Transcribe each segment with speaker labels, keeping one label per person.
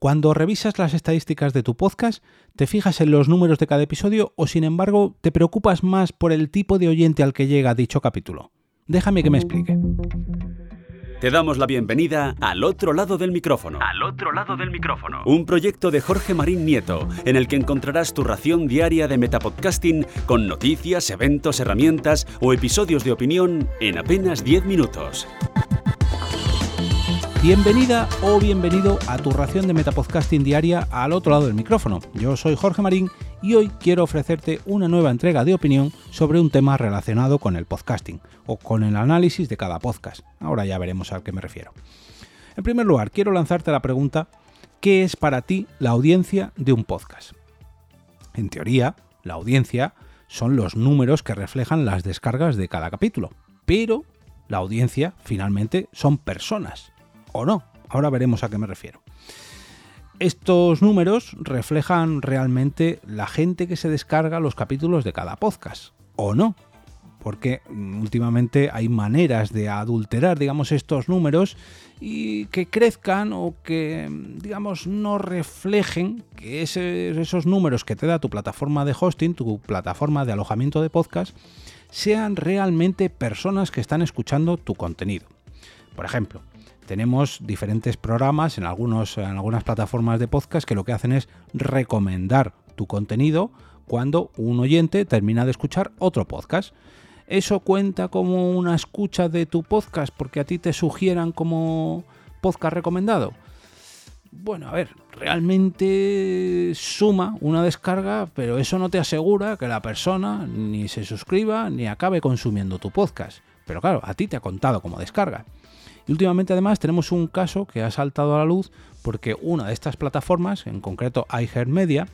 Speaker 1: Cuando revisas las estadísticas de tu podcast, ¿te fijas en los números de cada episodio o sin embargo te preocupas más por el tipo de oyente al que llega dicho capítulo? Déjame que me explique.
Speaker 2: Te damos la bienvenida al otro lado del micrófono.
Speaker 3: Al otro lado del micrófono.
Speaker 2: Un proyecto de Jorge Marín Nieto, en el que encontrarás tu ración diaria de metapodcasting con noticias, eventos, herramientas o episodios de opinión en apenas 10 minutos.
Speaker 1: Bienvenida o bienvenido a tu ración de Metapodcasting diaria al otro lado del micrófono. Yo soy Jorge Marín y hoy quiero ofrecerte una nueva entrega de opinión sobre un tema relacionado con el podcasting o con el análisis de cada podcast. Ahora ya veremos a qué me refiero. En primer lugar, quiero lanzarte la pregunta, ¿qué es para ti la audiencia de un podcast? En teoría, la audiencia son los números que reflejan las descargas de cada capítulo, pero la audiencia finalmente son personas o no. Ahora veremos a qué me refiero. Estos números reflejan realmente la gente que se descarga los capítulos de cada podcast, o no, porque mm, últimamente hay maneras de adulterar, digamos, estos números y que crezcan o que, mm, digamos, no reflejen que esos números que te da tu plataforma de hosting, tu plataforma de alojamiento de podcast, sean realmente personas que están escuchando tu contenido. Por ejemplo, tenemos diferentes programas en, algunas plataformas de podcast que lo que hacen es recomendar tu contenido cuando un oyente termina de escuchar otro podcast. ¿Eso cuenta como una escucha de tu podcast porque a ti te sugieran como podcast recomendado? Bueno, a ver, realmente suma una descarga, pero eso no te asegura que la persona ni se suscriba ni acabe consumiendo tu podcast. Pero claro, a ti te ha contado como descarga. Últimamente además tenemos un caso que ha saltado a la luz porque una de estas plataformas, en concreto iHeartMedia,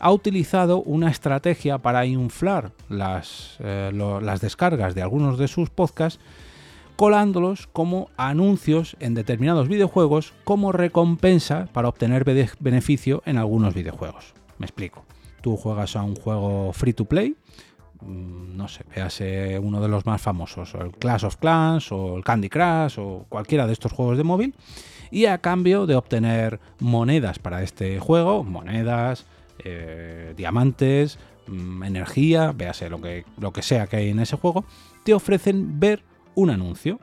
Speaker 1: ha utilizado una estrategia para inflar las, eh, las descargas de algunos de sus podcasts colándolos como anuncios en determinados videojuegos como recompensa para obtener beneficio en algunos videojuegos. Me explico. Tú juegas a un juego free to play, no sé, véase uno de los más famosos, el Clash of Clans o el Candy Crush o cualquiera de estos juegos de móvil, y a cambio de obtener monedas para este juego, monedas, eh, diamantes, mm, energía, véase lo que, lo que sea que hay en ese juego, te ofrecen ver un anuncio.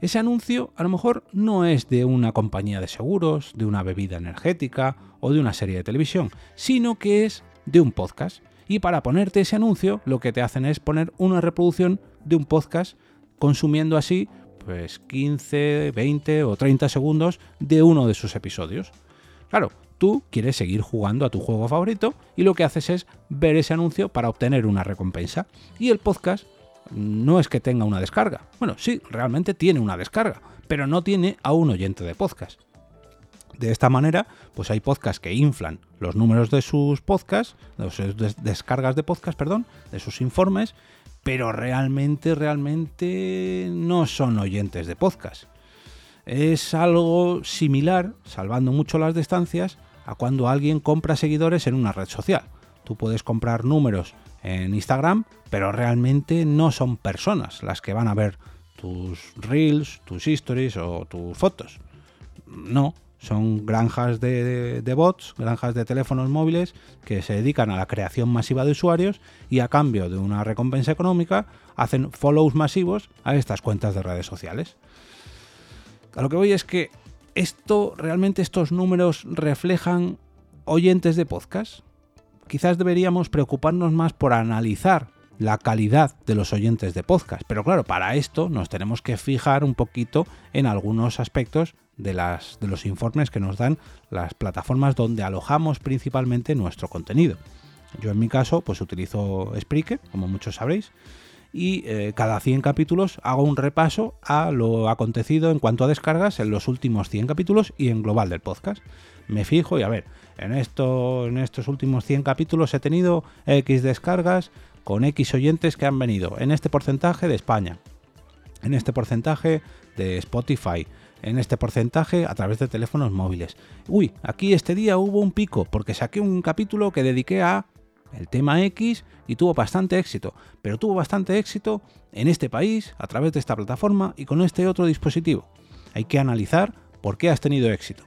Speaker 1: Ese anuncio a lo mejor no es de una compañía de seguros, de una bebida energética o de una serie de televisión, sino que es de un podcast y para ponerte ese anuncio lo que te hacen es poner una reproducción de un podcast consumiendo así pues 15, 20 o 30 segundos de uno de sus episodios. Claro, tú quieres seguir jugando a tu juego favorito y lo que haces es ver ese anuncio para obtener una recompensa. Y el podcast no es que tenga una descarga. Bueno, sí, realmente tiene una descarga, pero no tiene a un oyente de podcast. De esta manera, pues hay podcasts que inflan los números de sus podcasts, de sus descargas de podcast, perdón, de sus informes, pero realmente, realmente no son oyentes de podcast. Es algo similar, salvando mucho las distancias, a cuando alguien compra seguidores en una red social. Tú puedes comprar números en Instagram, pero realmente no son personas las que van a ver tus reels, tus stories o tus fotos. No, son granjas de, bots, granjas de teléfonos móviles que se dedican a la creación masiva de usuarios y a cambio de una recompensa económica hacen follows masivos a estas cuentas de redes sociales. A lo que voy es que esto realmente estos números reflejan oyentes de podcast. Quizás deberíamos preocuparnos más por analizar la calidad de los oyentes de podcast. Pero claro, para esto nos tenemos que fijar un poquito en algunos aspectos de, las, de los informes que nos dan las plataformas donde alojamos principalmente nuestro contenido. Yo en mi caso pues utilizo Spreaker, como muchos sabréis, y eh, cada 100 capítulos hago un repaso a lo acontecido en cuanto a descargas en los últimos 100 capítulos y en global del podcast. Me fijo y a ver, en, en estos últimos 100 capítulos he tenido X descargas con X oyentes que han venido en este porcentaje de España, en este porcentaje de Spotify, en este porcentaje a través de teléfonos móviles. Uy, aquí este día hubo un pico porque saqué un capítulo que dediqué a el tema X y tuvo bastante éxito, pero tuvo bastante éxito en este país, a través de esta plataforma y con este otro dispositivo. Hay que analizar por qué has tenido éxito.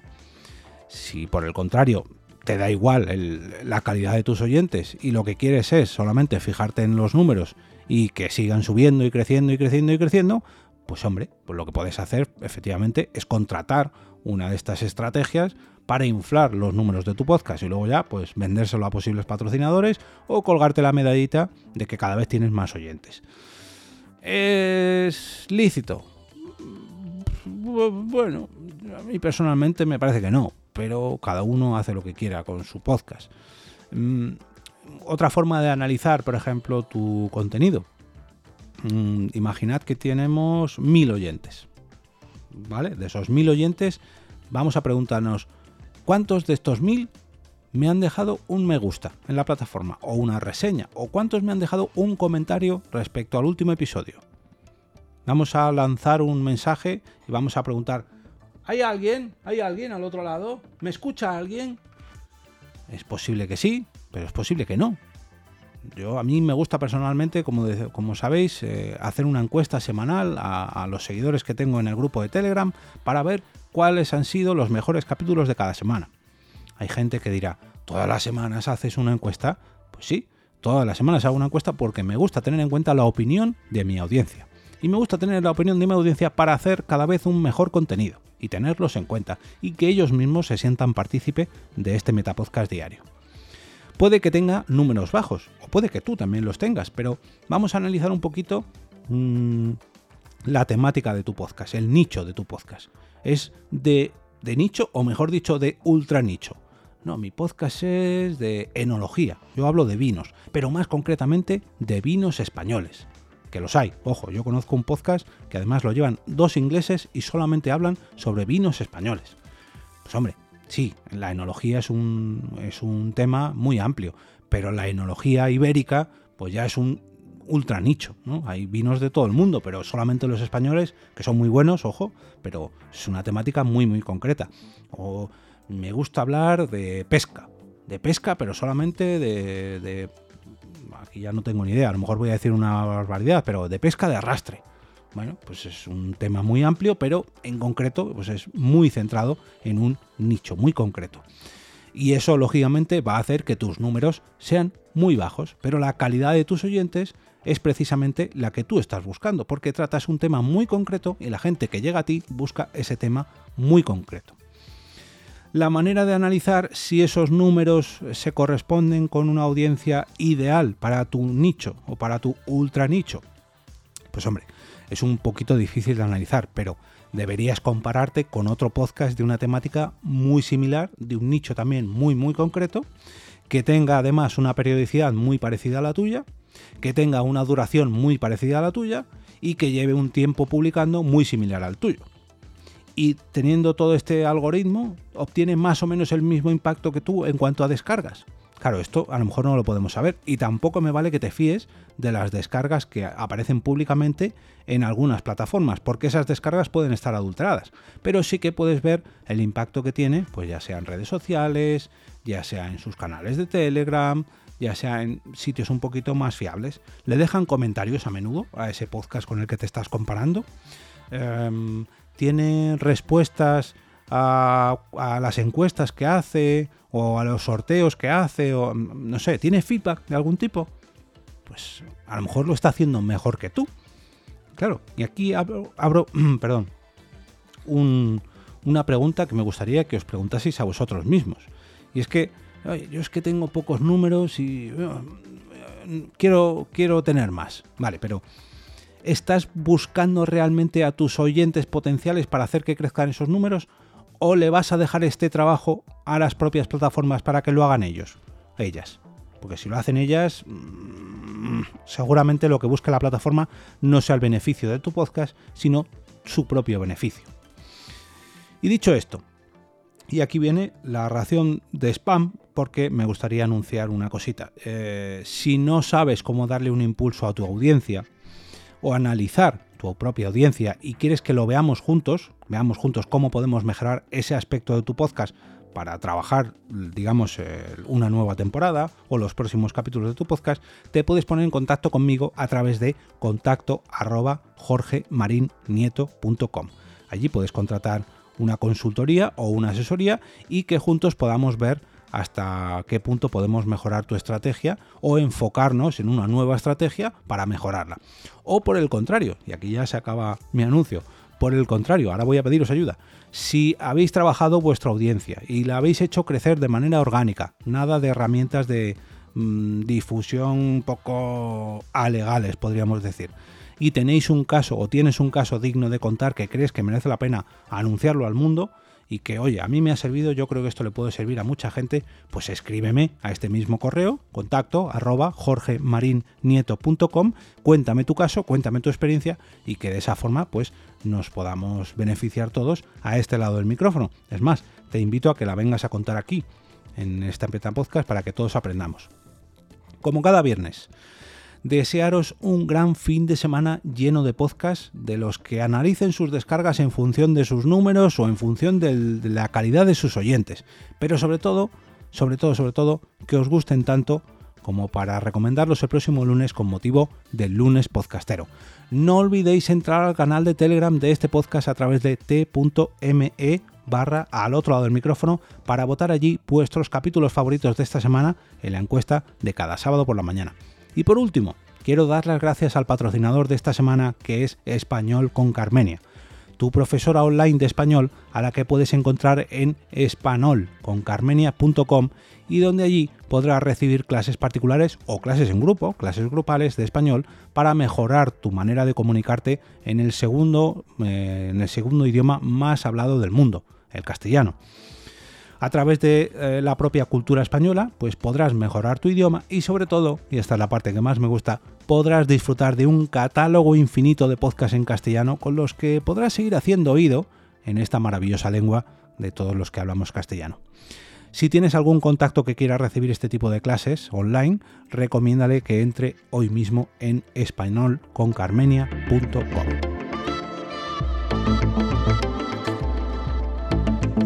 Speaker 1: Si por el contrario te da igual la calidad de tus oyentes y lo que quieres es solamente fijarte en los números y que sigan subiendo y creciendo y creciendo y creciendo, pues hombre, pues lo que puedes hacer efectivamente es contratar una de estas estrategias para inflar los números de tu podcast y luego ya pues vendérselo a posibles patrocinadores o colgarte la medallita de que cada vez tienes más oyentes. ¿Es lícito? Bueno, a mí personalmente me parece que no, pero cada uno hace lo que quiera con su podcast. Mm, otra forma de analizar, por ejemplo, tu contenido. Mm, imaginad que tenemos mil oyentes. ¿Vale? De esos mil oyentes, vamos a preguntarnos cuántos de estos mil me han dejado un me gusta en la plataforma o una reseña o cuántos me han dejado un comentario respecto al último episodio. Vamos a lanzar un mensaje y vamos a preguntar, ¿hay alguien? ¿Hay alguien al otro lado? ¿Me escucha alguien? Es posible que sí, pero es posible que no. Yo a mí me gusta personalmente, como, como sabéis, eh, hacer una encuesta semanal a, los seguidores que tengo en el grupo de Telegram para ver cuáles han sido los mejores capítulos de cada semana. Hay gente que dirá, ¿todas las semanas haces una encuesta? Pues sí, todas las semanas hago una encuesta porque me gusta tener en cuenta la opinión de mi audiencia. Y me gusta tener la opinión de mi audiencia para hacer cada vez un mejor contenido y tenerlos en cuenta y que ellos mismos se sientan partícipe de este Metapodcast diario. Puede que tenga números bajos, o puede que tú también los tengas, pero vamos a analizar un poquito mm, la temática de tu podcast, el nicho de tu podcast. ¿Es de, de nicho o mejor dicho de ultra nicho? No, mi podcast es de enología. Yo hablo de vinos, pero más concretamente de vinos españoles. Que los hay. Ojo, yo conozco un podcast que además lo llevan dos ingleses y solamente hablan sobre vinos españoles. Pues hombre, Sí, la enología es un, es un tema muy amplio, pero la enología ibérica pues ya es un ultra nicho, ¿no? Hay vinos de todo el mundo, pero solamente los españoles, que son muy buenos, ojo, pero es una temática muy, muy concreta. O me gusta hablar de pesca, de pesca, pero solamente de, de aquí ya no tengo ni idea, a lo mejor voy a decir una barbaridad, pero de pesca de arrastre. Bueno, pues es un tema muy amplio, pero en concreto pues es muy centrado en un nicho muy concreto. Y eso lógicamente va a hacer que tus números sean muy bajos, pero la calidad de tus oyentes es precisamente la que tú estás buscando, porque tratas un tema muy concreto y la gente que llega a ti busca ese tema muy concreto. La manera de analizar si esos números se corresponden con una audiencia ideal para tu nicho o para tu ultra nicho, pues hombre, es un poquito difícil de analizar, pero deberías compararte con otro podcast de una temática muy similar, de un nicho también muy muy concreto, que tenga además una periodicidad muy parecida a la tuya, que tenga una duración muy parecida a la tuya y que lleve un tiempo publicando muy similar al tuyo. Y teniendo todo este algoritmo, obtiene más o menos el mismo impacto que tú en cuanto a descargas. Claro, esto a lo mejor no lo podemos saber y tampoco me vale que te fíes de las descargas que aparecen públicamente en algunas plataformas, porque esas descargas pueden estar adulteradas, pero sí que puedes ver el impacto que tiene, pues ya sea en redes sociales, ya sea en sus canales de Telegram, ya sea en sitios un poquito más fiables. Le dejan comentarios a menudo a ese podcast con el que te estás comparando. Em, tiene respuestas a, las encuestas que hace o a los sorteos que hace o no sé, tiene feedback de algún tipo, pues a lo mejor lo está haciendo mejor que tú. Claro, y aquí abro, perdón, una pregunta que me gustaría que os preguntaseis a vosotros mismos. Y es que yo es que tengo pocos números y quiero, quiero tener más. Vale, pero ¿estás buscando realmente a tus oyentes potenciales para hacer que crezcan esos números? O le vas a dejar este trabajo a las propias plataformas para que lo hagan ellos, ellas. Porque si lo hacen ellas, mm, seguramente lo que busca la plataforma no sea el beneficio de tu podcast, sino su propio beneficio. Y dicho esto, y aquí viene la ración de spam, porque me gustaría anunciar una cosita. Eh, si no sabes cómo darle un impulso a tu audiencia, o analizar tu propia audiencia y quieres que lo veamos juntos, veamos juntos cómo podemos mejorar ese aspecto de tu podcast para trabajar, digamos, una nueva temporada o los próximos capítulos de tu podcast, te puedes poner en contacto conmigo a través de contacto arroba jorgemarinieto.com. Allí puedes contratar una consultoría o una asesoría y que juntos podamos ver hasta qué punto podemos mejorar tu estrategia o enfocarnos en una nueva estrategia para mejorarla. O por el contrario, y aquí ya se acaba mi anuncio, por el contrario, ahora voy a pediros ayuda. Si habéis trabajado vuestra audiencia y la habéis hecho crecer de manera orgánica, nada de herramientas de mm, difusión poco alegales, podríamos decir, y tenéis un caso o tienes un caso digno de contar que crees que merece la pena anunciarlo al mundo, y que, oye, a mí me ha servido, yo creo que esto le puede servir a mucha gente, pues escríbeme a este mismo correo, contacto arroba cuéntame tu caso, cuéntame tu experiencia y que de esa forma pues nos podamos beneficiar todos a este lado del micrófono. Es más, te invito a que la vengas a contar aquí, en esta Peta Podcast, para que todos aprendamos. Como cada viernes, desearos un gran fin de semana lleno de podcasts de los que analicen sus descargas en función de sus números o en función de la calidad de sus oyentes. Pero sobre todo, sobre todo, sobre todo, que os gusten tanto como para recomendarlos el próximo lunes con motivo del lunes podcastero. No olvidéis entrar al canal de Telegram de este podcast a través de t.me barra al otro lado del micrófono para votar allí vuestros capítulos favoritos de esta semana en la encuesta de cada sábado por la mañana. Y por último, quiero dar las gracias al patrocinador de esta semana que es Español con Carmenia, tu profesora online de español a la que puedes encontrar en espanolconcarmenia.com y donde allí podrás recibir clases particulares o clases en grupo, clases grupales de español para mejorar tu manera de comunicarte en el segundo, eh, en el segundo idioma más hablado del mundo, el castellano. A través de eh, la propia cultura española, pues podrás mejorar tu idioma y sobre todo, y esta es la parte que más me gusta, podrás disfrutar de un catálogo infinito de podcasts en castellano con los que podrás seguir haciendo oído en esta maravillosa lengua de todos los que hablamos castellano. Si tienes algún contacto que quiera recibir este tipo de clases online, recomiéndale que entre hoy mismo en españolconcarmenia.com.